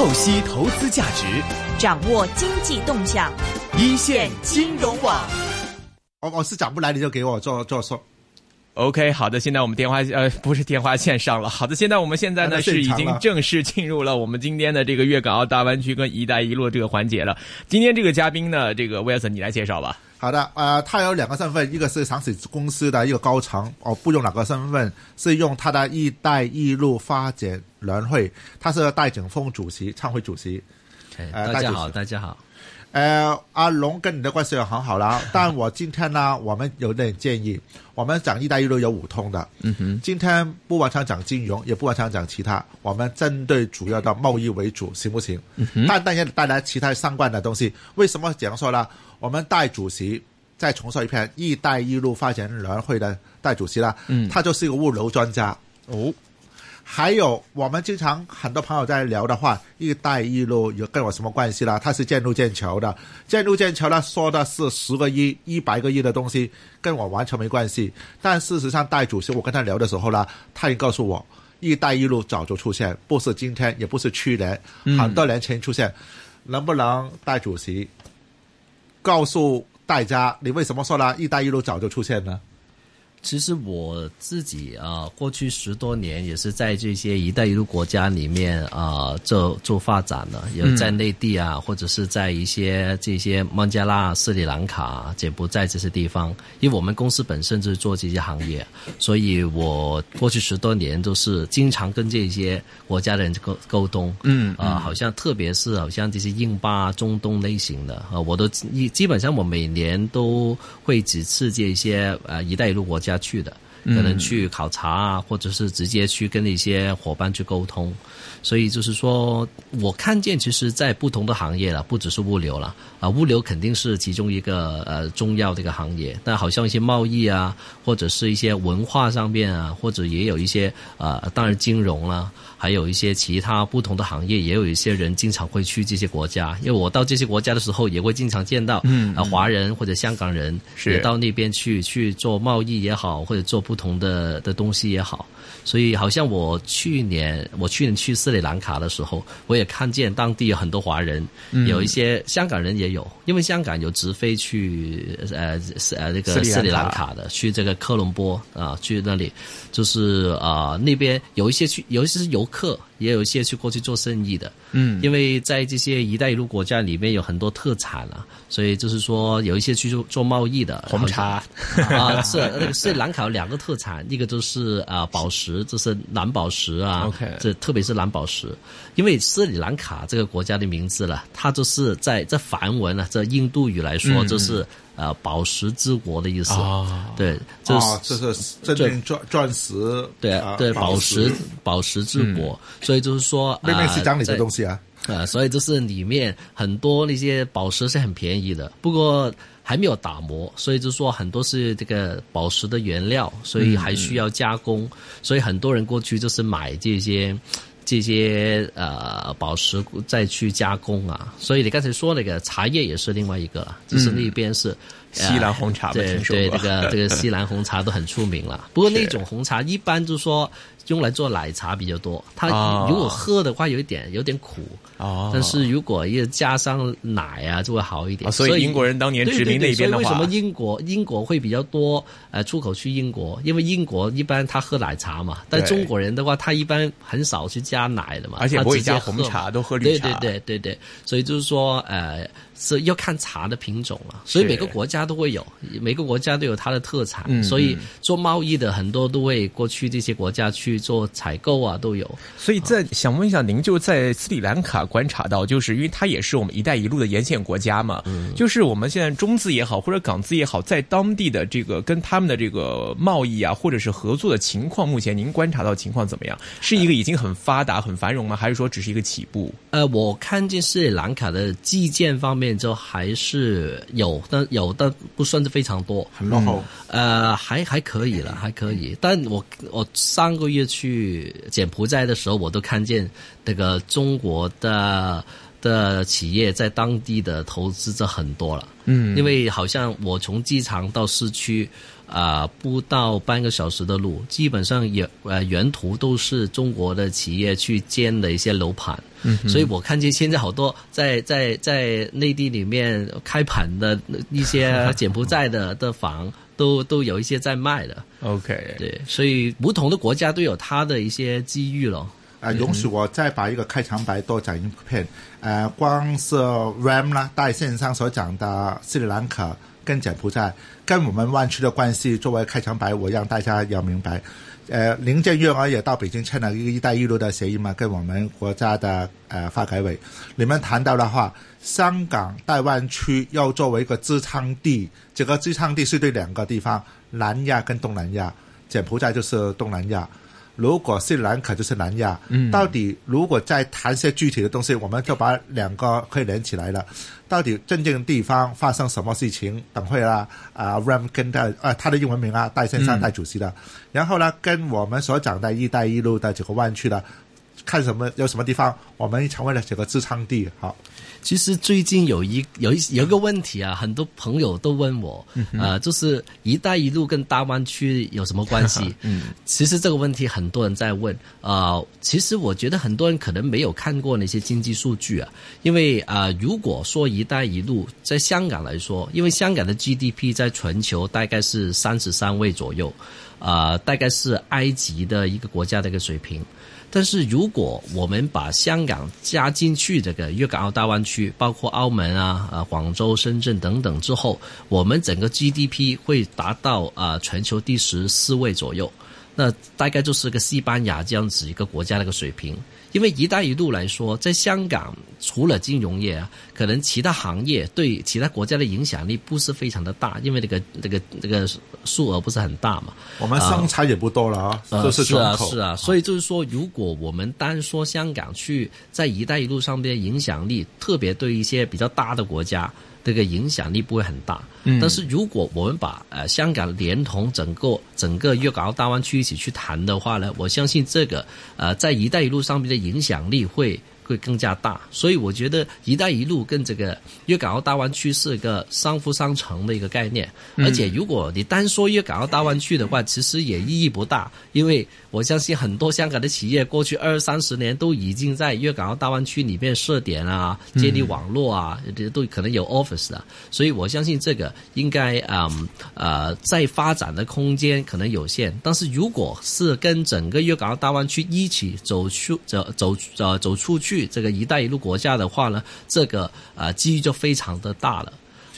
透析投资价值，掌握经济动向，一线金融网。我我是讲不来，你就给我做做说。OK，好的，现在我们电话呃不是电话线上了。好的，现在我们现在呢是已经正式进入了我们今天的这个粤港澳大湾区跟“一带一路”这个环节了。今天这个嘉宾呢，这个威尔森你来介绍吧。好的，呃，他有两个身份，一个是上市公司的一个高层，哦，不用哪个身份，是用他的“一带一路”发展联会，他是戴景峰主席，参会主席。呃，大家好，大家好。呃，阿龙跟你的关系很好啦，但我今天呢，我们有点建议，我们讲“一带一路”有五通的，嗯哼，今天不完全讲金融，也不完全讲其他，我们针对主要的贸易为主，行不行？嗯哼，但但也带来其他相关的东西。为什么这样说呢？我们戴主席再重说一遍，“一带一路”发展委员会的戴主席啦，嗯，他就是一个物流专家哦。还有，我们经常很多朋友在聊的话，“一带一路”有跟我什么关系啦？它是建路建桥的，建路建桥呢，说的是十个亿、一百个亿的东西，跟我完全没关系。但事实上，戴主席我跟他聊的时候呢，他也告诉我，“一带一路”早就出现，不是今天，也不是去年，很多年前出现。能不能戴主席告诉大家，你为什么说呢？“一带一路”早就出现呢？其实我自己啊、呃，过去十多年也是在这些“一带一路”国家里面啊、呃、做做发展的，有在内地啊，嗯、或者是在一些这些孟加拉、斯里兰卡、柬埔寨这些地方。因为我们公司本身就是做这些行业，所以我过去十多年都是经常跟这些国家的人沟沟通。嗯啊、呃，好像特别是好像这些印巴、中东类型的啊、呃，我都基本上我每年都会几次这些呃“一带一路”国家。去的，可能去考察啊，或者是直接去跟一些伙伴去沟通，所以就是说我看见，其实，在不同的行业了，不只是物流了啊，物流肯定是其中一个呃重要的一个行业，但好像一些贸易啊，或者是一些文化上面啊，或者也有一些呃，当然金融啦。还有一些其他不同的行业，也有一些人经常会去这些国家。因为我到这些国家的时候，也会经常见到，嗯，啊，华人或者香港人也到那边去去做贸易也好，或者做不同的的东西也好。所以，好像我去年我去年去斯里兰卡的时候，我也看见当地有很多华人，嗯、有一些香港人也有，因为香港有直飞去呃呃那个斯里兰卡的，去这个科隆波啊，去那里就是啊、呃、那边有一些去，有一些是游。客也有一些去过去做生意的，嗯，因为在这些“一带一路”国家里面有很多特产啊，所以就是说有一些去做做贸易的红茶。啊，是那个斯里兰卡有两个特产，一个就是啊宝石，就是蓝宝石啊，OK，这特别是蓝宝石，因为斯里兰卡这个国家的名字了，它就是在这梵文啊，这印度语来说嗯。就是。呃，宝石之国的意思，啊、对，这是、哦、这是真正钻钻石，对啊，对，宝石宝石之国，嗯、所以就是说，明明是讲你的东西啊，呃，所以就是里面很多那些宝石是很便宜的，不过还没有打磨，所以就是说很多是这个宝石的原料，所以还需要加工，嗯、所以很多人过去就是买这些。这些呃宝石再去加工啊，所以你刚才说那个茶叶也是另外一个了，就是那边是、西兰红茶，对对，这个这个 西兰红茶都很出名了。不过那种红茶一般就是说用来做奶茶比较多，它如果喝的话有一点有点苦哦，但是如果要加上奶啊就会好一点。哦、所以英国人当年殖民那边的话，为什么英国英国会比较多呃出口去英国？因为英国一般他喝奶茶嘛，但中国人的话他一般很少去加奶的嘛，而且不会加红茶，都喝绿茶。对对对对对，所以就是说呃。是要看茶的品种了，所以每个国家都会有，每个国家都有它的特产，嗯、所以做贸易的很多都会过去这些国家去做采购啊，都有。所以在想问一下，您就在斯里兰卡观察到，就是因为它也是我们“一带一路”的沿线国家嘛，嗯、就是我们现在中资也好，或者港资也好，在当地的这个跟他们的这个贸易啊，或者是合作的情况，目前您观察到情况怎么样？是一个已经很发达、很繁荣吗？还是说只是一个起步？呃，我看见斯里兰卡的基建方面。就还是有，但有的不算是非常多，很落后。呃，还还可以了，还可以。但我我上个月去柬埔寨的时候，我都看见那个中国的的企业在当地的投资者很多了。嗯，因为好像我从机场到市区。啊、不到半个小时的路，基本上也呃沿途都是中国的企业去建的一些楼盘。嗯，所以我看见现在好多在在在内地里面开盘的一些柬埔寨的 的房，都都有一些在卖的。OK，对，所以不同的国家都有它的一些机遇咯。啊，容许我再把一个开场白多讲一遍。呃，光是 RAM 啦，带线上所讲的斯里兰卡跟柬埔寨跟我们湾区的关系，作为开场白，我让大家要明白。呃，林郑月娥也到北京签了一个“一带一路”的协议嘛，跟我们国家的呃发改委，你们谈到的话，香港大湾区要作为一个支撑地，这个支撑地是对两个地方，南亚跟东南亚，柬埔寨就是东南亚。如果斯里兰卡就是南亚，嗯，到底如果再谈些具体的东西，我们就把两个可以连起来了。到底真正地方发生什么事情？等会啦，啊，Ram 跟的啊，他的英文名啊，戴先生戴主席的，然后呢，跟我们所讲的“一带一路”的这个湾区的，看什么有什么地方，我们成为了这个支撑地。好，其实最近有一有一有一个问题啊，很多朋友都问我，呃，就是“一带一路”跟大湾区有什么关系？嗯，其实这个问题很多人在问啊、呃其实我觉得很多人可能没有看过那些经济数据啊，因为啊、呃如果说“一带一路”在香港来说，因为香港的 GDP 在全球大概是三十三位左右，啊、大概是埃及的一个国家的一个水平。但是如果我们把香港加进去这个粤港澳大湾区，包括澳门啊、啊广州、深圳等等之后，我们整个 GDP 会达到啊、全球第十四位左右。那大概就是个西班牙这样子一个国家的一个水平。因为“一带一路”来说，在香港除了金融业啊，可能其他行业对其他国家的影响力不是非常的大，因为那个那个那个数额不是很大嘛。我们生产也不多了啊，呃，都是是啊，是啊，所以就是说，如果我们单说香港去在“一带一路”上面的影响力，特别对一些比较大的国家，这个影响力不会很大。嗯，但是如果我们把呃香港连同整个整个粤港澳大湾区一起去谈的话呢，我相信这个呃在“一带一路”上面的影响力会。会更加大，所以我觉得“一带一路”跟这个粤港澳大湾区是一个相辅相成的一个概念。而且，如果你单说粤港澳大湾区的话，其实也意义不大，因为我相信很多香港的企业过去二三十年都已经在粤港澳大湾区里面设点啊、建立网络啊，都可能有 office 的。所以我相信这个应该嗯呃在发展的空间可能有限，但是如果是跟整个粤港澳大湾区一起走出走走呃走出去这个“一带一路”国家的话呢，这个呃机遇就非常的大了。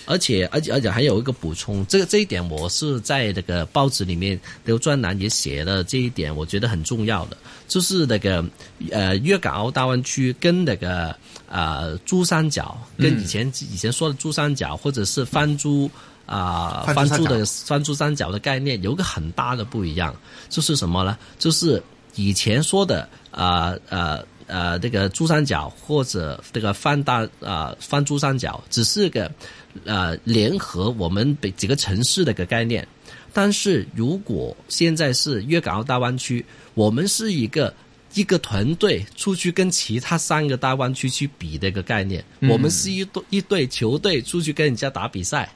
而且，而且，而且还有一个补充，这个这一点我是在那个报纸里面刘专栏也写了这一点，我觉得很重要的，就是那个呃粤港澳大湾区跟那个呃珠三角，跟以前、以前说的珠三角或者是翻珠。啊、翻珠的翻珠三角的概念有个很大的不一样，就是什么呢？就是以前说的啊呃呃这个珠三角或者这个泛大啊、翻珠三角，只是个呃联合我们北几个城市的一个概念。但是如果现在是粤港澳大湾区，我们是一个一个团队出去跟其他三个大湾区去比的一个概念，我们是一队一队球队出去跟人家打比赛，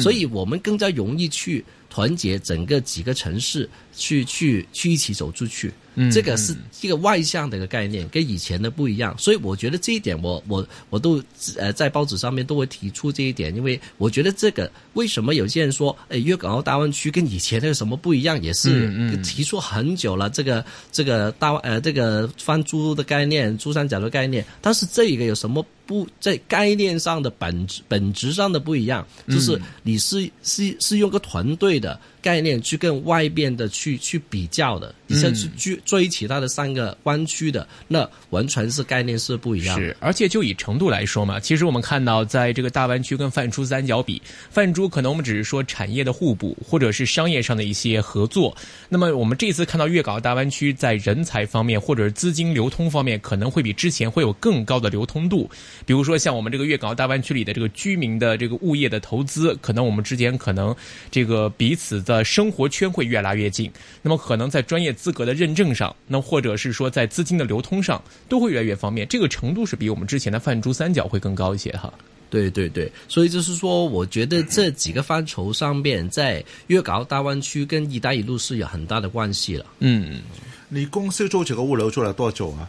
所以我们更加容易去团结整个几个城市去去去一起走出去。这个是一个外向的一个概念，跟以前的不一样，所以我觉得这一点我我我都呃在报纸上面都会提出这一点，因为我觉得这个为什么有些人说，哎粤港澳大湾区跟以前的有什么不一样，也是提出很久了，这个这个大呃这个翻珠的概念，珠三角的概念，但是这一个有什么不在概念上的本质本质上的不一样，就是你是是是用个团队的概念去跟外边的去去比较的，你像去追追其他的三个湾区的，那完全是概念是不一样的。是，而且就以程度来说嘛，其实我们看到，在这个大湾区跟泛珠三角比，泛珠可能我们只是说产业的互补，或者是商业上的一些合作。那么我们这次看到粤港澳大湾区在人才方面，或者是资金流通方面，可能会比之前会有更高的流通度。比如说像我们这个粤港澳大湾区里的这个居民的这个物业的投资，可能我们之间可能这个彼此的生活圈会越拉越近。那么可能在专业资格的认证上，那或者是说在资金的流通上，都会越来越方便。这个程度是比我们之前的泛珠三角会更高一些哈。对对对，所以就是说，我觉得这几个范畴上面，在粤港澳大湾区跟“一带一路”是有很大的关系了。嗯，你公司做这个物流做了多久啊？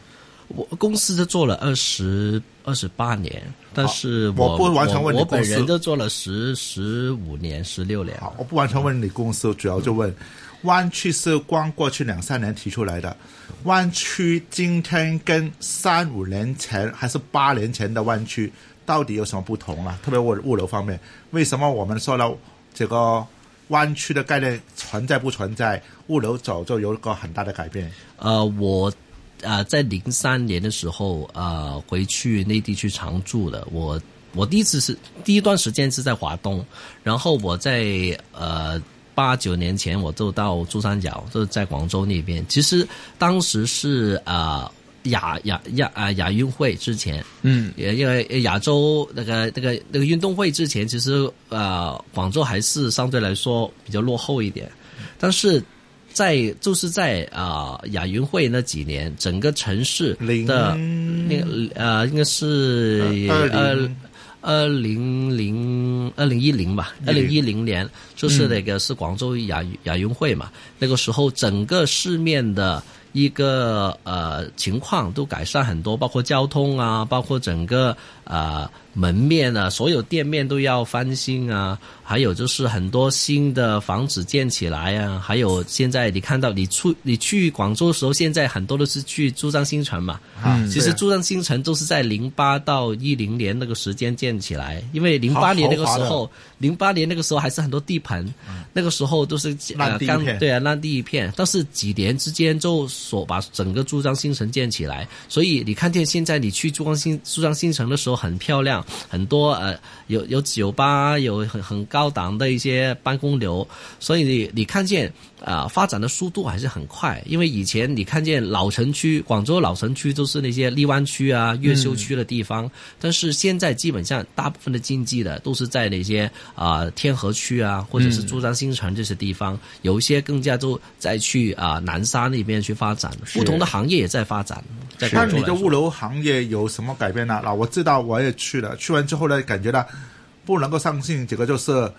我公司就做了二十二十八年，但是我不完全问你我本人都做了十十五年、十六年。好，我不完全问你公司，主要就问湾区是光过去两三年提出来的，湾区今天跟三五年前还是八年前的湾区到底有什么不同啊？特别物物流方面，为什么我们说了这个湾区的概念存在不存在，物流早就有一个很大的改变？呃，我呃在零三年的时候呃回去内地去常住的，我我第一次是第一段时间是在华东，然后我在呃。八九年前，我就到珠三角，就是在广州那边。其实当时是呃亚亚亚啊亚运会之前，嗯，也因为亚洲那个那个那个运动会之前，其实呃广州还是相对来说比较落后一点，但是在就是在啊、呃亚运会那几年，整个城市零的那个呃应该是二二零零二零一零吧，二零一零年就是那个是广州亚亚运会嘛，那个时候整个市面的一个呃情况都改善很多，包括交通啊，包括整个呃门面啊，所有店面都要翻新啊，还有就是很多新的房子建起来啊，还有现在你看到你出你去广州的时候，现在很多都是去珠江新城嘛，啊，其实珠江新城都是在零八到一零年那个时间建起来，因为零八年那个时候，零八年那个时候还是很多地盘，那个时候都是烂地对啊烂地一片，但是几年之间就所把整个珠江新城建起来，所以你看见现在你去珠江新珠江新城的时候很漂亮，很多呃有有酒吧，有很很高档的一些办公楼，所以你你看见啊、发展的速度还是很快，因为以前你看见老城区，广州老城区都是那些荔湾区啊、越秀区的地方，但是现在基本上大部分的经济的都是在那些啊、天河区啊，或者是珠江新城这些地方，有一些更加都在去啊、南沙那边去发展，不同的行业也在发展。在那你的物流行业有什么改变呢？那我知道我也去了，去完之后呢，感觉到不能够相信这个就是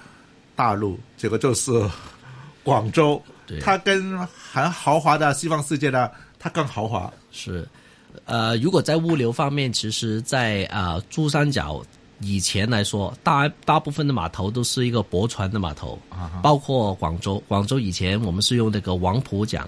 大陆，这个就是广州对，它跟很豪华的西方世界呢，它更豪华。是，呃，如果在物流方面，其实在，啊珠三角以前来说，大大部分的码头都是一个驳船的码头，包括广州。广州以前我们是用那个黄浦港，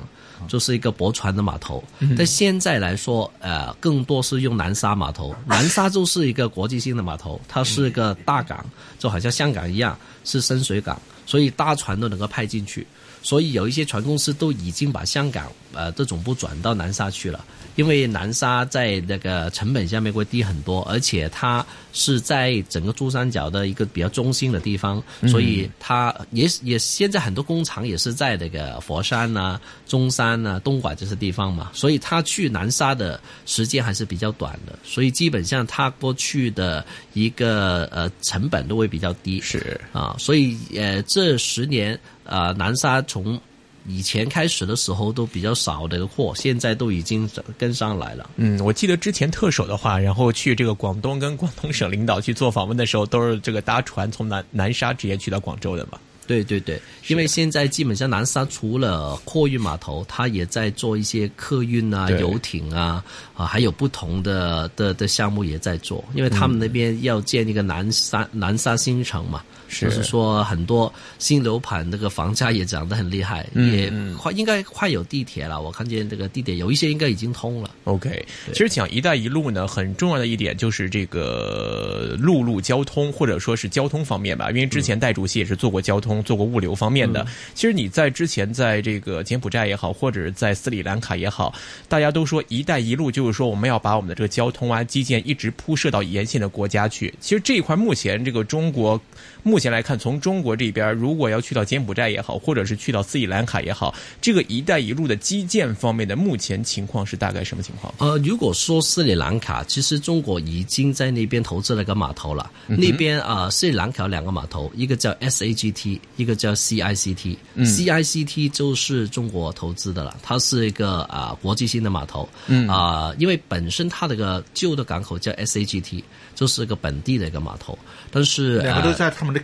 就是一个驳船的码头。但现在来说，呃，更多是用南沙码头。南沙就是一个国际性的码头，它是一个大港，就好像香港一样是深水港，所以大船都能够派进去。所以有一些船公司都已经把香港呃的总部转到南沙去了，因为南沙在那个成本下面会低很多，而且它是在整个珠三角的一个比较中心的地方，所以它也也现在很多工厂也是在那个佛山啊、中山啊、东莞这些地方嘛，所以它去南沙的时间还是比较短的，所以基本上它过去的一个呃成本都会比较低。是啊，所以呃，这十年呃，南沙从以前开始的时候都比较少的货，现在都已经跟上来了。嗯，我记得之前特首的话，然后去这个广东跟广东省领导去做访问的时候，都是这个搭船从南南沙直接去到广州的嘛。对对对，因为现在基本上南沙除了货运码头，它也在做一些客运啊、游艇啊啊，还有不同的的的项目也在做，因为他们那边要建一个南沙、南沙新城嘛，是就是说很多新楼盘那个房价也涨得很厉害，嗯也快应该快有地铁了，我看见这个地铁有一些应该已经通了。OK，其实讲“一带一路”呢，很重要的一点就是这个陆路交通，或者说是交通方面吧。因为之前戴主席也是做过交通、做过物流方面的。其实你在之前在这个柬埔寨也好，或者是在斯里兰卡也好，大家都说“一带一路”就是说我们要把我们的这个交通啊、基建一直铺设到沿线的国家去。其实这一块目前这个中国目前来看，从中国这边如果要去到柬埔寨也好，或者是去到斯里兰卡也好，这个“一带一路”的基建方面的目前情况是大概什么情况？呃，如果说斯里兰卡，其实中国已经在那边投资了个码头了。那边啊、呃斯里兰卡有两个码头，一个叫 SAGT，一个叫 CICT，CICT、CICT 就是中国投资的了，它是一个啊、国际性的码头，嗯啊、因为本身它这个旧的港口叫 SAGT，就是一个本地的一个码头，但是两个都呃在他们的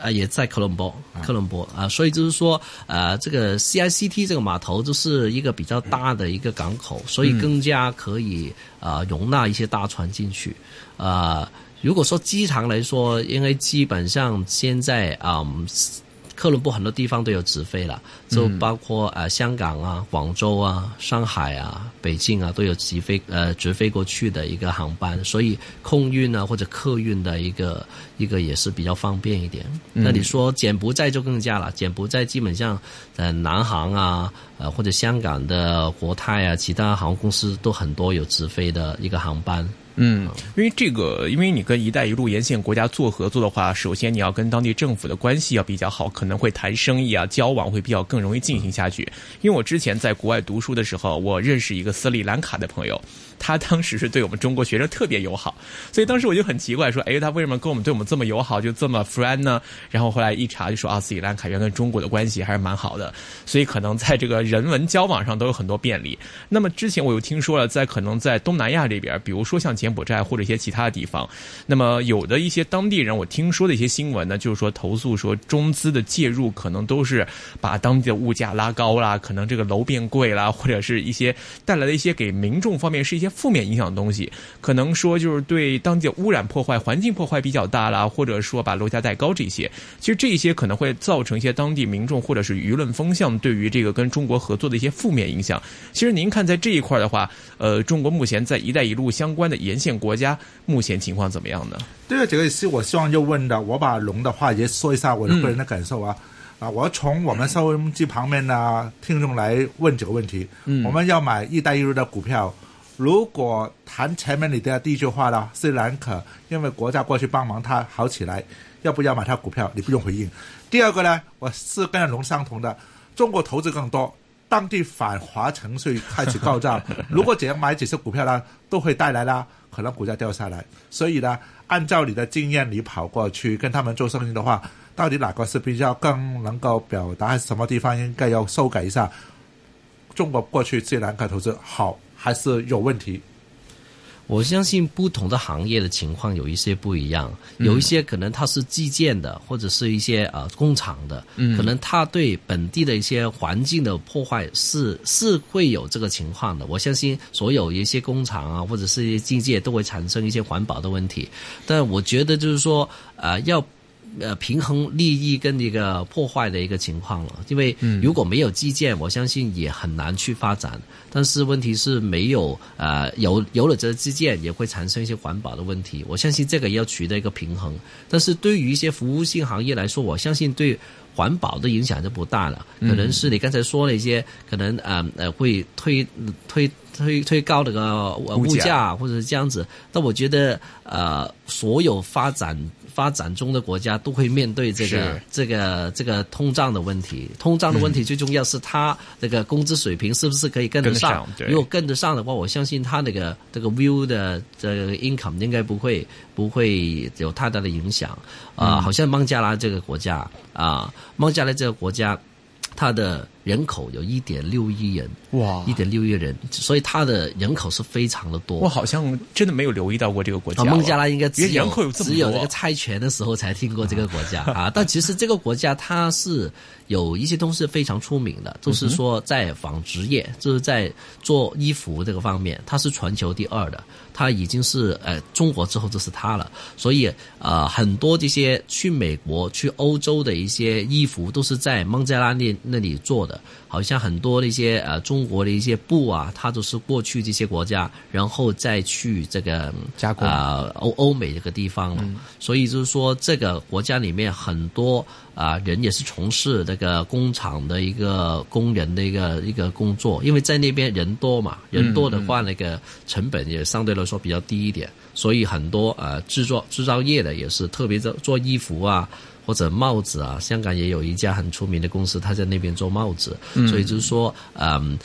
啊，也在科伦坡，科伦坡啊，所以就是说，呃，这个 CICT 这个码头就是一个比较大的一个港口，所以更加可以啊、呃容纳一些大船进去。啊、如果说机场来说，因为基本上现在啊。嗯科伦布很多地方都有直飞了，就包括呃香港啊、广州啊、上海啊、北京啊都有直飞呃直飞过去的一个航班，所以空运啊或者客运的一个一个也是比较方便一点。那你说柬埔寨就更加了，柬埔寨基本上呃南航啊呃或者香港的国泰啊，其他航空公司都很多有直飞的一个航班。嗯，因为这个，因为你跟“一带一路”沿线国家做合作的话，首先你要跟当地政府的关系要比较好，可能会谈生意啊，交往会比较更容易进行下去。因为我之前在国外读书的时候，我认识一个斯里兰卡的朋友，他当时是对我们中国学生特别友好，所以当时我就很奇怪，说，哎，他为什么跟我们对我们这么友好，就这么 friend 呢？然后后来一查就说，啊，斯里兰卡原来跟中国的关系还是蛮好的，所以可能在这个人文交往上都有很多便利。那么之前我又听说了，在可能在东南亚这边，比如说像柬埔寨或者一些其他的地方，那么有的一些当地人，我听说的一些新闻呢，就是说投诉说中资的介入可能都是把当地的物价拉高啦，可能这个楼变贵啦，或者是一些带来的一些给民众方面是一些负面影响的东西，可能说就是对当地的污染破坏、环境破坏比较大啦，或者说把楼价带高这些，其实这一些可能会造成一些当地民众或者是舆论风向对于这个跟中国合作的一些负面影响。其实您看在这一块的话，呃，中国目前在“一带一路”相关的沿线国家目前情况怎么样呢？对啊，这个是我希望就问的。我把龙的话也说一下我的个人的感受啊。啊，我从我们收音机旁边的听众来问这个问题。嗯，我们要买“一带一路”的股票，如果谈前面你的第一句话了，斯里兰卡因为国家过去帮忙他好起来，要不要买他股票？你不用回应。第二个呢，我是跟龙相同的，中国投资更多。当地反华程序开始告状，如果只要买几只股票呢，都会带来啦，可能股价掉下来。所以呢，按照你的经验，你跑过去跟他们做生意的话，到底哪个是比较更能够表达，什么地方应该要修改一下？中国过去斯里兰卡投资好还是有问题？我相信不同的行业的情况有一些不一样，有一些可能它是基建的，或者是一些呃工厂的，可能它对本地的一些环境的破坏是是会有这个情况的。我相信所有一些工厂啊，或者是一些基建都会产生一些环保的问题，但我觉得就是说呃要。呃，平衡利益跟一个破坏的一个情况了，因为如果没有基建，我相信也很难去发展。但是问题是没有呃有有了这个基建，也会产生一些环保的问题。我相信这个要取得一个平衡。但是对于一些服务性行业来说，我相信对环保的影响就不大了。可能是你刚才说了一些，可能呃呃会推推推推高那个呃物价或者是这样子。但我觉得呃所有发展。发展中的国家都会面对这个这个这个通胀的问题，通胀的问题最重要是它这个工资水平是不是可以跟得上？得上如果跟得上的话，我相信它那个这个 view 的这个 income 应该不会不会有太大的影响啊、好像孟加拉这个国家啊，孟加拉这个国家。它的人口有一点六亿人，哇一点六亿人，所以它的人口是非常的多。我好像真的没有留意到过这个国家啊，孟加拉应该只有人口有这么只有这个猜拳的时候才听过这个国家啊。但其实这个国家它是有一些东西非常出名的，就是说在纺织业，就是在做衣服这个方面，它是全球第二的。它已经是呃中国之后就是它了，所以呃很多这些去美国、去欧洲的一些衣服都是在孟加拉那那里做的，好像很多的一些呃中国的一些布啊，它都是过去这些国家，然后再去这个加工啊、欧欧美这个地方了。所以就是说，这个国家里面很多啊、人也是从事这个工厂的一个工人的一个一个工作，因为在那边人多嘛，人多的话，那个成本也相对来说比较低一点，所以很多呃制作制造业的也是特别做做衣服啊。或者帽子啊，香港也有一家很出名的公司，他在那边做帽子，所以就是说，嗯呃，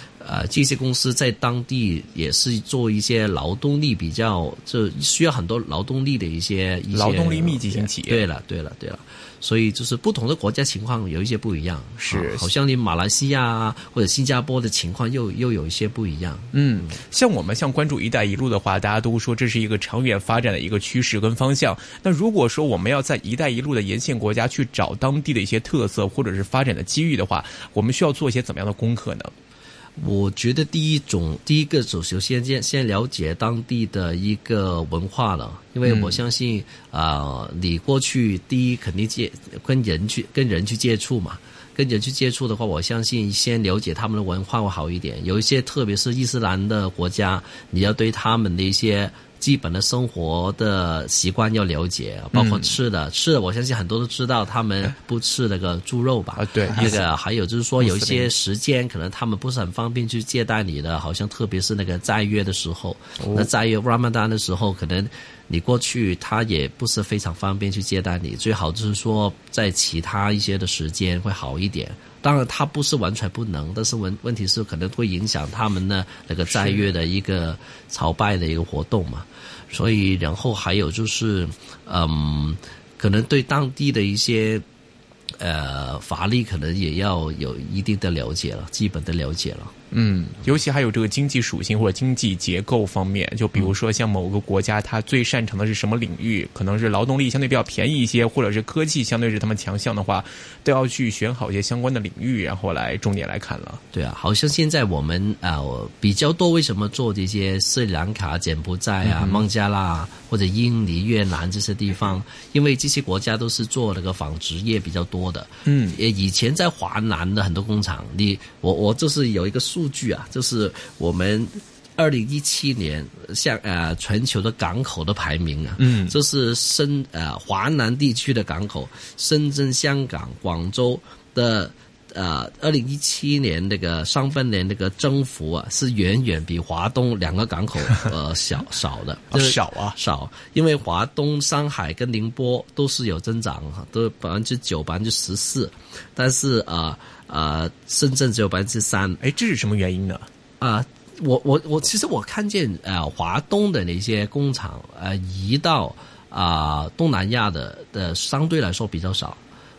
这些公司在当地也是做一些劳动力比较，就需要很多劳动力的一些一些劳动力密集型企业。对了，对了，对了。所以就是不同的国家情况有一些不一样，是好像你马来西亚或者新加坡的情况又又有一些不一样。嗯，像我们像关注“一带一路”的话，大家都说这是一个长远发展的一个趋势跟方向。那如果说我们要在“一带一路”的沿线国家去找当地的一些特色或者是发展的机遇的话，我们需要做一些怎么样的功课呢？我觉得第一种，第一个首首先先先了解当地的一个文化了，因为我相信啊，你过去第一肯定接跟人去跟人去接触嘛，跟人去接触的话，我相信先了解他们的文化会好一点。有一些特别是伊斯兰的国家，你要对他们的一些。基本的生活的习惯要了解，包括吃的，吃的我相信很多都知道，他们不吃那个猪肉吧？啊，对。那个还有就是说，有一些时间可能他们不是很方便去接待你的，好像特别是那个斋月的时候，那斋月 Ramadan 的时候，可能你过去他也不是非常方便去接待你，最好就是说在其他一些的时间会好一点。当然，他不是完全不能，但是问问题是可能会影响他们的那个斋月的一个朝拜的一个活动嘛。所以，然后还有就是，嗯，可能对当地的一些。呃，法律可能也要有一定的了解了，基本的了解了。嗯，尤其还有这个经济属性或者经济结构方面，就比如说像某个国家，它最擅长的是什么领域，可能是劳动力相对比较便宜一些，或者是科技相对是他们强项的话，都要去选好一些相关的领域，然后来重点来看了。对啊，好像现在我们啊比较多，为什么做这些斯里兰卡、柬埔寨啊、孟加拉或者印尼、越南这些地方？因为这些国家都是做那个纺织业比较多的。嗯，以前在华南的很多工厂，你我我就是有一个数据啊，就是我们二零一七年像呃全球的港口的排名啊，嗯，这是深呃华南地区的港口，深圳、香港、广州的。呃，二零一七年那个上半年那个增幅啊，是远远比华东两个港口 呃小少的，少啊少，因为华东、上海跟宁波都是有增长，都百分之九、百分之十四，但是啊啊，深圳只有百分之三，哎，这是什么原因呢？啊，我我我其实我看见呃，华东的那些工厂呃，移到啊东南亚的的相对来说比较少。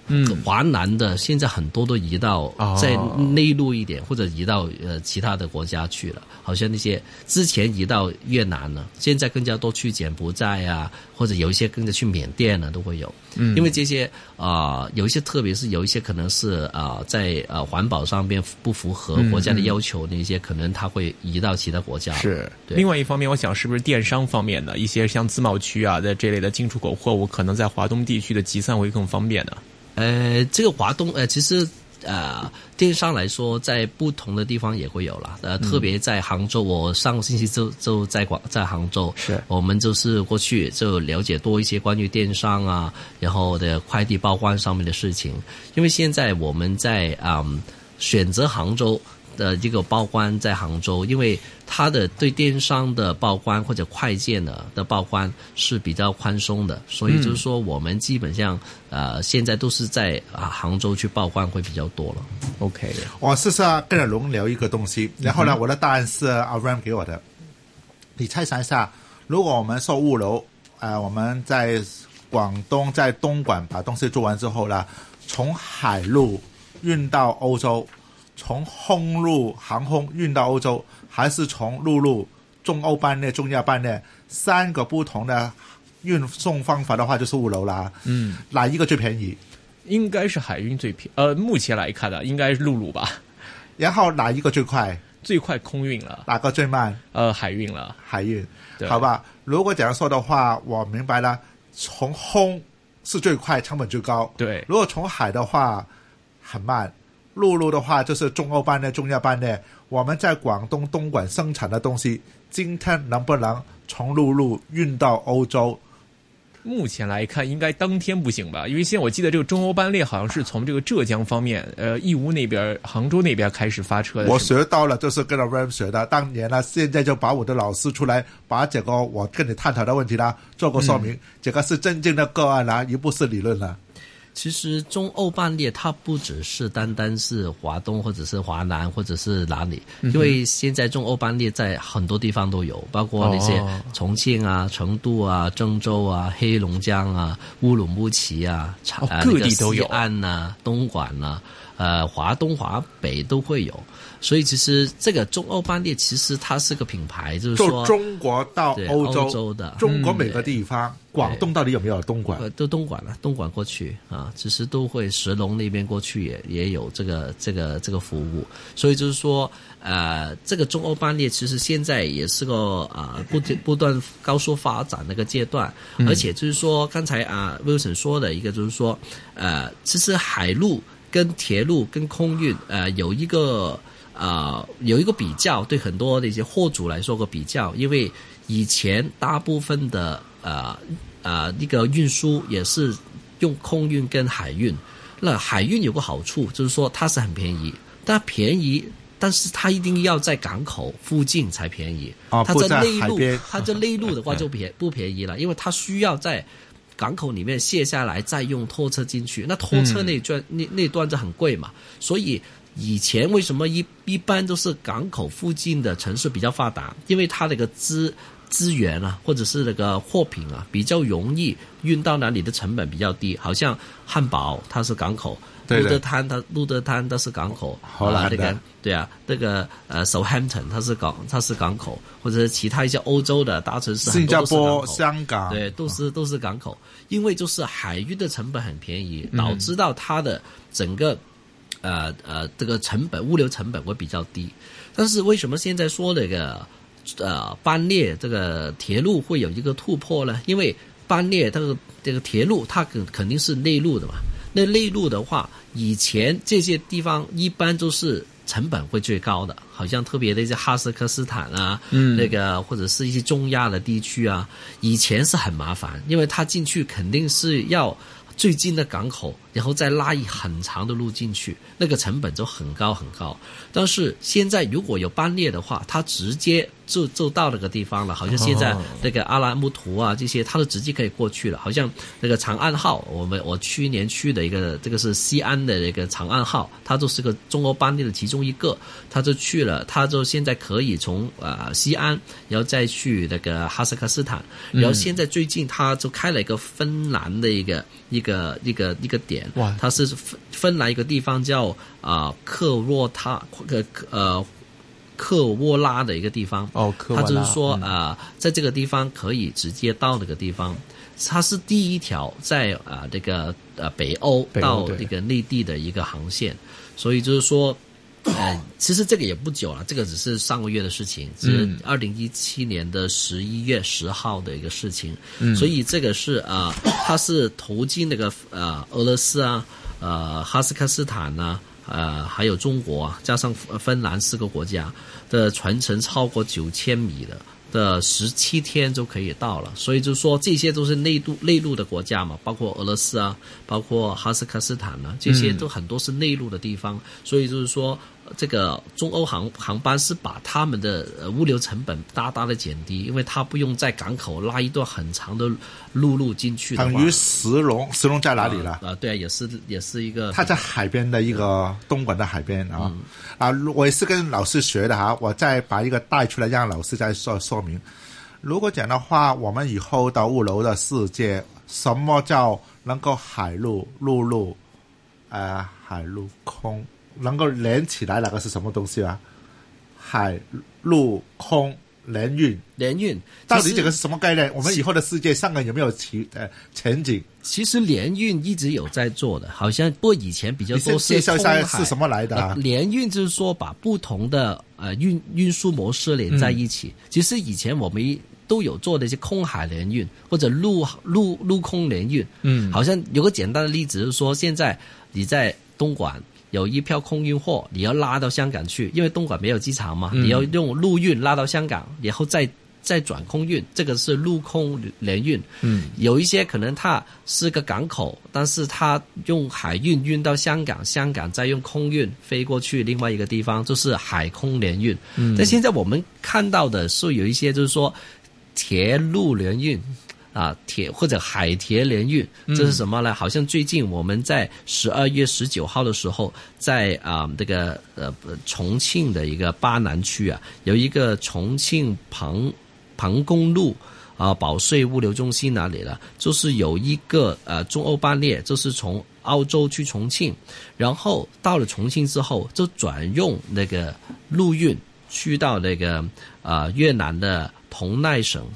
嗯，华南的现在很多都移到在内陆一点，或者移到呃其他的国家去了。好像那些之前移到越南了，现在更加多去柬埔寨啊，或者有一些跟着去缅甸呢，都会有。嗯，因为这些啊，有一些特别是有一些可能是啊，在呃环保上面不符合国家的要求，那些可能他会移到其他国家。是。另外一方面，我想是不是电商方面的一些像自贸区啊的这类的进出口货物，可能在华东地区的集散会更方便呢？呃，这个华东呃，其实呃，电商来说，在不同的地方也会有了。呃，特别在杭州，我上个星期就就在广在杭州，是我们就是过去就了解多一些关于电商啊，然后的快递报关上面的事情。因为现在我们在啊选择杭州。的这个报关在杭州，因为它的对电商的报关或者快件的的报关是比较宽松的，所以就是说我们基本上呃现在都是在啊杭州去报关会比较多了。OK，我试试跟着龙聊一个东西，然后呢，我的答案是阿 Ram 给我的。你猜想一下，如果我们做物流，呃，我们在广东在东莞把东西做完之后呢，从海路运到欧洲。从空路航空运到欧洲，还是从陆路中欧班列、中亚班列三个不同的运送方法的话，就是物流啦。嗯，哪一个最便宜？应该是海运最便，呃，目前来看的应该是陆路吧。然后哪一个最快？最快空运了。哪个最慢？呃，海运了。海运，好吧。如果这样说的话，我明白了。从空是最快，成本最高。对。如果从海的话，很慢。陆路的话就是中欧班的、中亚班的。我们在广东东莞生产的东西，今天能不能从陆路运到欧洲？目前来看，应该当天不行吧？因为现在我记得这个中欧班列好像是从这个浙江方面，呃，义乌那边、杭州那边开始发车的。我学到了，就是跟着 Ram 学的。当年呢，现在就把我的老师出来，把这个我跟你探讨的问题呢做个说明。这个是真正的个案啦，一不是理论了。其实中欧班列它不只是单单是华东或者是华南或者是哪里，因为现在中欧班列在很多地方都有，包括那些重庆啊、成都啊、郑州啊、黑龙江啊、乌鲁木齐啊、哦各地都有。西安呐、东莞呐、呃华东、华北都会有。所以其实这个中欧班列其实它是个品牌，就是说中国到欧洲，的。中国每个地方，广东到底有没有东莞？呃，都东莞了，东莞过去啊，其实都会石龙那边过去也也有这个这个这个服务，所以就是说，呃，这个中欧班列其实现在也是个啊、不不断高速发展的一个阶段，而且就是说刚才啊 Wilson 说的一个就是说，呃，其实海路跟铁路跟空运呃有一个。啊、有一个比较，对很多的一些货主来说个比较，因为以前大部分的呃呃那个运输也是用空运跟海运。那海运有个好处就是说它是很便宜，但便宜，但是它一定要在港口附近才便宜。它在内陆它在内陆的话就便不便宜了，因为它需要在。港口里面卸下来，再用拖车进去，那拖车那段、那那段就很贵嘛，所以以前为什么一一般都是港口附近的城市比较发达？因为它那个资资源啊，或者是那个货品啊，比较容易运到哪里的成本比较低。好像汉堡它是港口，路德滩它路德滩它是港口，荷兰的。啊那个对啊，那个呃 Southampton 它是港它是港口，或者是其他一些欧洲的大城市，新加坡、香港，对，都是都是港口，因为就是海运的成本很便宜，导致到它的整个呃呃这个成本物流成本会比较低。但是为什么现在说那个呃班列这个铁路会有一个突破呢？因为班列这个这个铁路它肯肯定是内陆的嘛，那内陆的话，以前这些地方一般都是成本会最高的，好像特别的一些哈萨克斯坦啊，嗯，那个或者是一些中亚的地区啊，以前是很麻烦，因为它进去肯定是要最近的港口，然后再拉一很长的路进去，那个成本就很高很高。但是现在如果有班列的话，它直接就就到那个地方了，好像现在那个阿拉木图啊这些，它都直接可以过去了。好像那个长安号，我们我去年去的一个，这个是西安的那个长安号，它就是个中欧班列的其中一个，它就去了，它就现在可以从呃西安，然后再去那个哈萨克斯坦，然后现在最近它就开了一个芬兰的一个一个一个一个点，哇它是芬芬兰一个地方叫啊、呃克洛塔克呃克沃拉的一个地方。哦，克沃拉。它就是说，啊呃，在这个地方可以直接到那个地方，它是第一条在啊、呃、这个呃北欧到这个内地的一个航线，所以就是说。呃，其实这个也不久了，这个只是上个月的事情，是嗯二零一七年的十一月十号的一个事情，嗯。所以这个是啊、呃 它是投进那个呃俄罗斯啊，呃哈萨克斯坦呐、呃还有中国啊，加上呃芬兰四个国家的全程超过九千米的。的十七天就可以到了，所以就是说这些都是内陆内陆的国家嘛，包括俄罗斯啊，包括哈萨克斯坦啊，这些都很多是内陆的地方，所以就是说呃这个中欧航航班是把他们的呃物流成本大大的减低，因为他不用在港口拉一段很长的陆路进去，等于石龙，石龙在哪里了？啊、对啊，也是也是一个他在海边的一个东莞的海边啊、嗯啊！我也是跟老师学的哈，我再把一个带出来，让老师再说说明。如果讲的话，我们以后到物流的世界，什么叫能够海陆陆路，呃，海陆空能够连起来，那个是什么东西啊？海陆空联运，联运，到底这个是什么概念？我们以后的世界上面有没有其呃前景？其实联运一直有在做的，好像不过以前比较多是介绍一下是什么来的？联运就是说把不同的呃运运输模式连在一起。其实以前我们都有做的一些空海联运或者陆陆陆空联运。嗯好像有个简单的例子，就是说现在你在东莞。有一票空运货，你要拉到香港去，因为东莞没有机场嘛，你要用陆运拉到香港，然后再再转空运，这个是陆空联运。嗯，有一些可能它是个港口，但是它用海运运到香港，香港再用空运飞过去另外一个地方，就是海空联运。嗯，但现在我们看到的是有一些就是说铁路联运。啊铁或者海铁联运，这是什么呢？好像最近我们在十二月十九号的时候，在啊这个呃重庆的一个巴南区啊，有一个重庆彭彭公路。啊，保税物流中心哪里了，就是有一个呃中欧班列，就是从澳洲去重庆，然后到了重庆之后，就转用那个陆运去到那个呃越南的同奈省，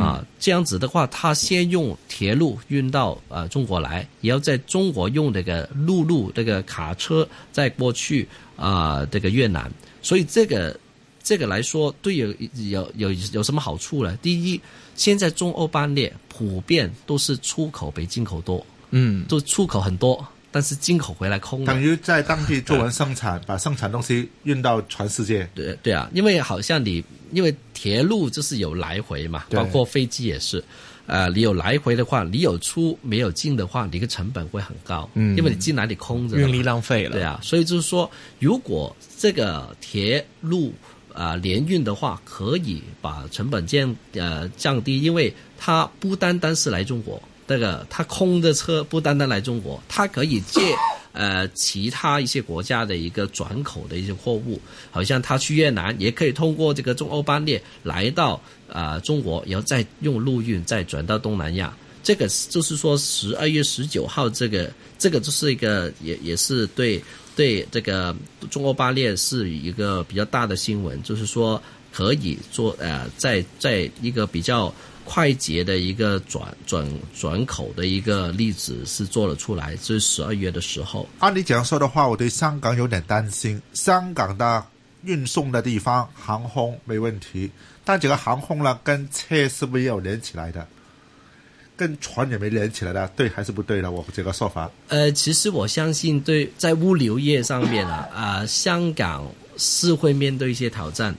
啊，这样子的话，他先用铁路运到呃中国来，也要在中国用这个陆路这个卡车再过去啊这个越南，所以这个这个来说，对有有有有什么好处呢？第一。现在中欧班列普遍都是出口比进口多，嗯，都出口很多，但是进口回来空。等于在当地做完生产，把生产东西运到全世界。对对啊，因为好像你因为铁路就是有来回嘛，包括飞机也是，呃，你有来回的话，你有出没有进的话，你的成本会很高，嗯，因为你进来你空着，运力浪费了。对啊，所以就是说，如果这个铁路。啊，联运的话可以把成本降呃降低，因为它不单单是来中国，这个它空的车不单单来中国，它可以借 呃其他一些国家的一个转口的一些货物，好像他去越南也可以通过这个中欧班列来到啊中国，然后再用陆运再转到东南亚。这个就是说十二月十九号这个这个就是一个也也是对。对这个中欧班列是一个比较大的新闻，就是说可以做呃，在在一个比较快捷的一个转转转口的一个例子是做了出来，是十二月的时候。按你这样说的话，我对香港有点担心。香港的运送的地方航空没问题，但这个航空呢，跟车是不是有连起来的？跟船也没连起来的，对还是不对的？我这个说法。呃，其实我相信，对在物流业上面啊，啊，香港是会面对一些挑战。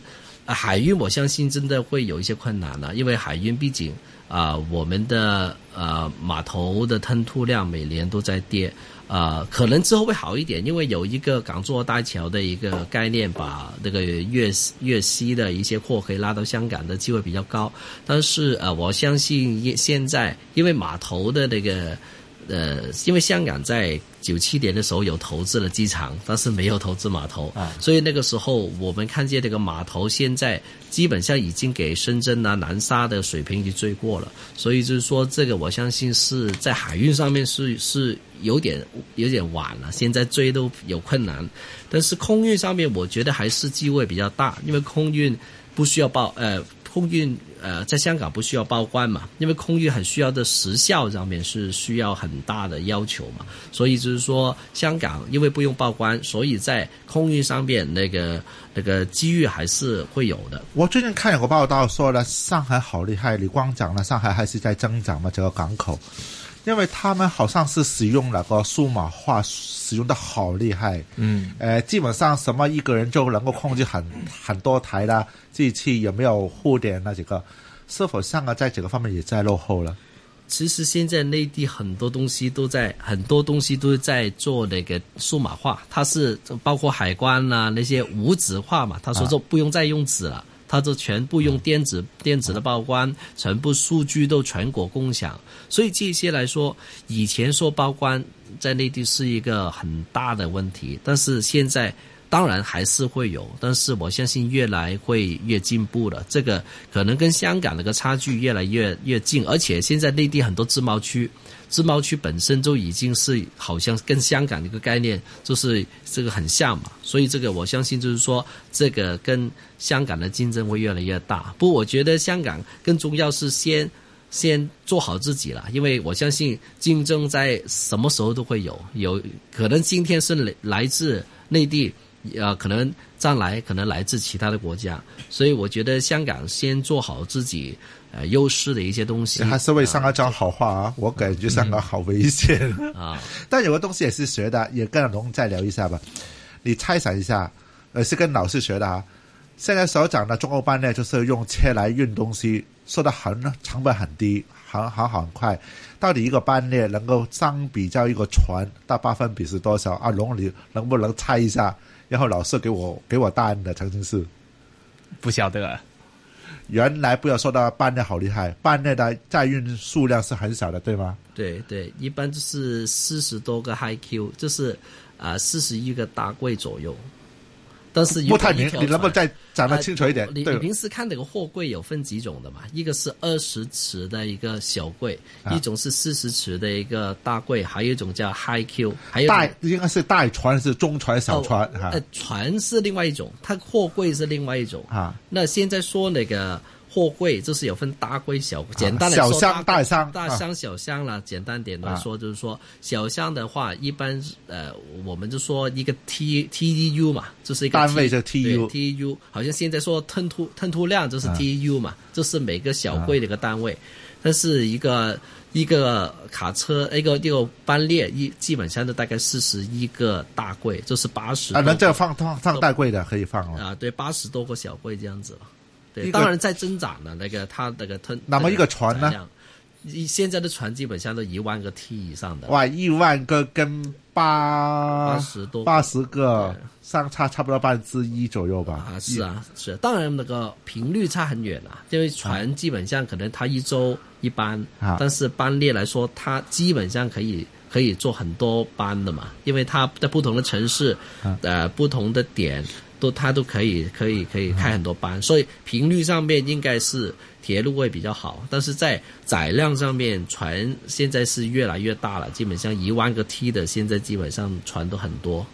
海运我相信真的会有一些困难了，因为海运毕竟啊，我们的呃码头的吞吐量每年都在跌。啊，可能之后会好一点，因为有一个港珠澳大桥的一个概念，把那个粤粤西的一些货可以拉到香港的机会比较高。但是呃，我相信现在因为码头的那个。呃，因为香港在九七年的时候有投资了机场，但是没有投资码头，啊所以那个时候我们看见这个码头现在基本上已经给深圳啊、南沙的水平已经追过了，所以就是说这个我相信是在海运上面是是有点有点晚了，现在追都有困难，但是空运上面我觉得还是机会比较大，因为空运不需要报呃。空运呃，在香港不需要报关嘛，因为空运很需要的时效上面是需要很大的要求嘛，所以就是说香港因为不用报关，所以在空运上面那个那个机遇还是会有的。我最近看有个报道说了，上海好厉害，你光讲了，上海还是在增长嘛，这个港口。因为他们好像是使用那个数码化，使用的好厉害。嗯，呃，基本上什么一个人就能够控制很很多台的机器，有没有互联那几个？是否香港在这个方面也在落后了？其实现在内地很多东西都在，很多东西都在做那个数码化，它是包括海关呐那些无纸化嘛，他说就不用再用纸了。它就全部用电子电子的报关，全部数据都全国共享，所以这些来说，以前说报关在内地是一个很大的问题，但是现在当然还是会有，但是我相信越来会越进步的。这个可能跟香港那个差距越来越越近，而且现在内地很多自贸区。自贸区本身就已经是好像跟香港的一个概念，就是这个很像嘛，所以这个我相信就是说，这个跟香港的竞争会越来越大。不我觉得香港更重要是先先做好自己了，因为我相信竞争在什么时候都会有，有可能今天是来来自内地，呃，可能将来可能来自其他的国家，所以我觉得香港先做好自己。呃，优势的一些东西，还是为香港讲好话啊！我感觉香港好危险 啊！但有个东西也是学的，也跟龙再聊一下吧。你猜想一下，呃，是跟老师学的啊。现在所讲的中欧班呢，就是用车来运东西，说的很成本很低，很很很快。到底一个班列能够相比较一个船，大八分比是多少？啊，龙你能不能猜一下？然后老师给我给我答案的，曾经是不晓得。原来不要说到班内好厉害，班内的载运数量是很少的，对吗？对对，一般就是四十多个 High Q，就是啊四十一个大柜左右。但是不太明，你能不能再讲得清楚一点？你你平时看那个货柜有分几种的嘛？一个是二十尺的一个小柜，一种是四十尺的一个大柜，还有一种叫 High Q，还有大应该是大船是中船小船哈。呃，船是另外一种，它货柜是另外一种啊。那现在说那个。货柜就是有分大柜小，简单的说，小箱大箱大箱小箱了。简单点来说，就是说小箱的话，一般呃，我们就说一个 T T E U 嘛，就是一个单位是 T U T E U，好像现在说吞吐吞吐量就是 T E U 嘛，这是每个小柜的一个单位。但是一个一个卡车一个一个班列一基本上都大概四十一个大柜，就是八十啊，能这样放放放大柜的可以放了啊，对，八十多个小柜这样子了。对，当然在增长的那个，它那个吞。那么一个船呢？现在的船基本上都一万个 T 以上的。哇，一万个跟八八十多八十个相差差不多半分之一左右吧？啊，是啊，是。当然那个频率差很远了，因为船基本上可能它一周一班，但是班列来说，它基本上可以可以做很多班的嘛，因为它在不同的城市，呃，不同的点。都他都可以可以可以开很多班，所以频率上面应该是铁路会比较好，但是在载量上面，船现在是越来越大了，基本上一万个 T 的现在基本上船都很多。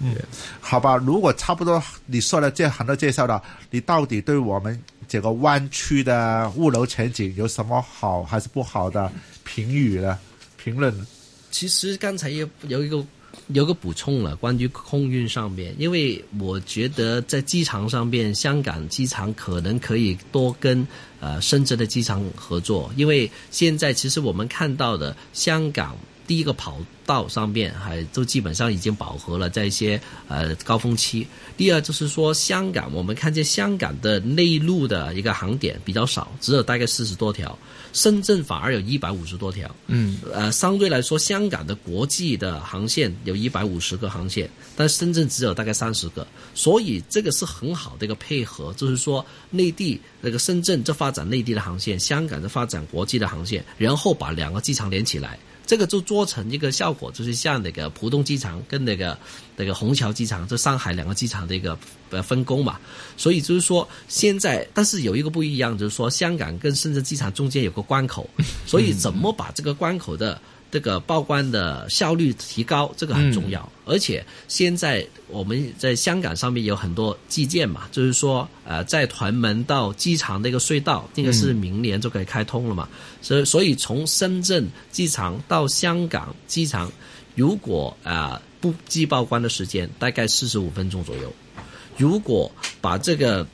嗯，好吧，如果差不多你说了这很多介绍了，你到底对我们这个湾区的物流前景有什么好还是不好的评语呢？评论？其实刚才有有一个。有个补充了，关于空运上面，因为我觉得在机场上面，香港机场可能可以多跟呃深圳的机场合作，因为现在其实我们看到的香港第一个跑道上面还都基本上已经饱和了，在一些呃高峰期。第二就是说，香港我们看见香港的内陆的一个航点比较少，只有大概四十多条。深圳反而有一百五十多条，嗯，呃，相对来说，香港的国际的航线有一百五十个航线，但深圳只有大概三十个，所以这个是很好的一个配合，就是说内地那个深圳在发展内地的航线，香港在发展国际的航线，然后把两个机场连起来。这个就做成一个效果，就是像那个浦东机场跟那个那个虹桥机场，就上海两个机场的一个呃分工嘛。所以就是说，现在但是有一个不一样，就是说香港跟深圳机场中间有个关口，所以怎么把这个关口的。这个报关的效率提高，这个很重要。而且现在我们在香港上面有很多基建嘛，就是说，呃，在屯门到机场那个隧道，那个是明年就可以开通了嘛。所以，所以从深圳机场到香港机场，如果啊不计报关的时间大概四十五分钟左右。如果把这个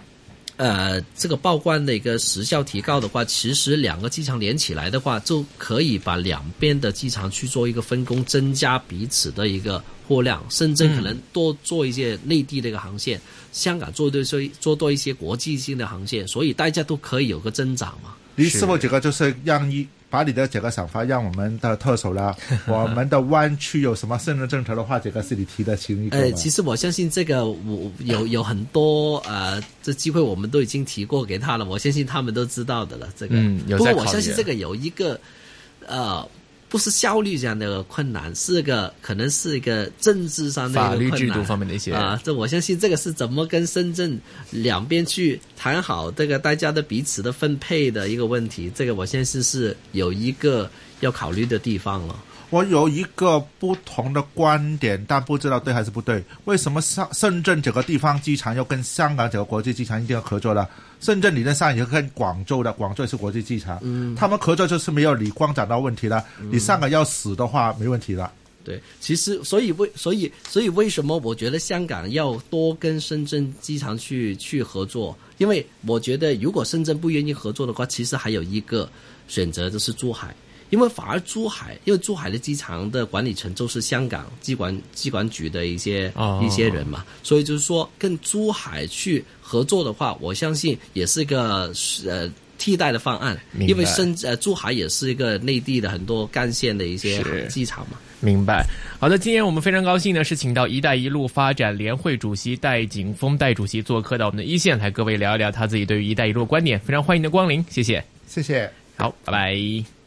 呃，这个报关的一个时效提高的话，其实两个机场连起来的话，就可以把两边的机场去做一个分工，增加彼此的一个货量。深圳可能多做一些内地的一个航线，香港做多做做多一些国际性的航线，所以大家都可以有个增长嘛。你是否觉得就是让一？把你的这个想法让我们的特首了，我们的湾区有什么新的政策的话，这个是你提的其中一个。呃，其实我相信这个我有有很多呃，这机会我们都已经提过给他了，我相信他们都知道的了。这个，嗯，不过我相信这个有一个呃。不是效率这样的困难，是个可能是一个政治上的法律制度方面的一些啊。这我相信这个是怎么跟深圳两边去谈好这个大家的彼此的分配的一个问题。这个我相信是有一个要考虑的地方了。我有一个不同的观点，但不知道对还是不对。为什么深深圳这个地方机场要跟香港这个国际机场一定要合作呢？深圳理论上也跟广州的，广州也是国际机场，嗯，他们合作就是没有你光找到问题了。你上海要死的话，没问题了。对，其实所以为所以所以为什么我觉得香港要多跟深圳机场去去合作？因为我觉得如果深圳不愿意合作的话，其实还有一个选择就是珠海。因为反而珠海，因为珠海的机场的管理层都是香港机管机管局的一些一些人嘛，所以就是说跟珠海去合作的话，我相信也是一个呃。替代的方案，因为深呃珠海也是一个内地的很多干线的一些机场嘛。明白。好的，今天我们非常高兴呢，是请到“一带一路”发展联会主席戴景峰戴主席做客到我们的一线，来各位聊一聊他自己对于“一带一路”观点。非常欢迎的光临，谢谢，谢谢，好，拜拜。